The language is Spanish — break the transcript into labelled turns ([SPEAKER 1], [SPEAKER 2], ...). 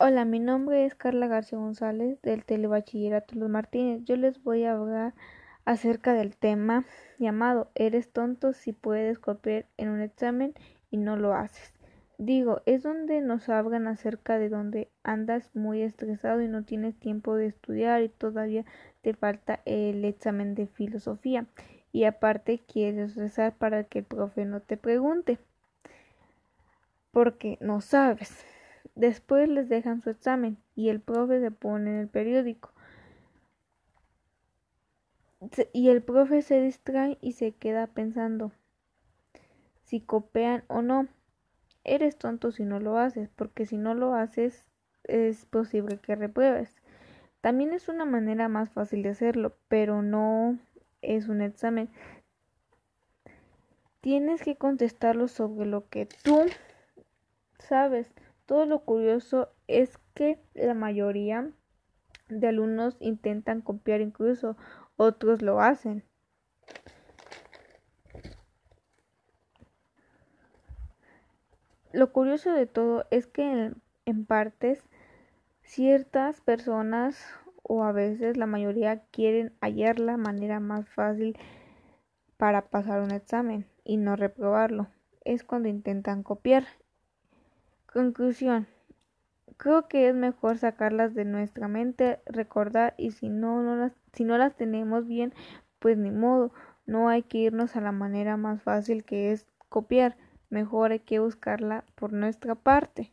[SPEAKER 1] Hola, mi nombre es Carla García González del Telebachillerato Los Martínez. Yo les voy a hablar acerca del tema llamado ¿Eres tonto si puedes copiar en un examen y no lo haces? Digo, es donde nos hablan acerca de donde andas muy estresado y no tienes tiempo de estudiar y todavía te falta el examen de filosofía y aparte quieres rezar para que el profe no te pregunte porque no sabes. Después les dejan su examen y el profe se pone en el periódico. Y el profe se distrae y se queda pensando si copian o no. Eres tonto si no lo haces, porque si no lo haces es posible que repruebes. También es una manera más fácil de hacerlo, pero no es un examen. Tienes que contestarlo sobre lo que tú sabes. Todo lo curioso es que la mayoría de alumnos intentan copiar, incluso otros lo hacen. Lo curioso de todo es que en, partes ciertas personas o a veces la mayoría quieren hallar la manera más fácil para pasar un examen y no reprobarlo. Es cuando intentan copiar Conclusión. Creo que es mejor sacarlas de nuestra mente, recordar y si no, no las, si no las tenemos bien, pues ni modo, no hay que irnos a la manera más fácil que es copiar, mejor hay que buscarla por nuestra parte.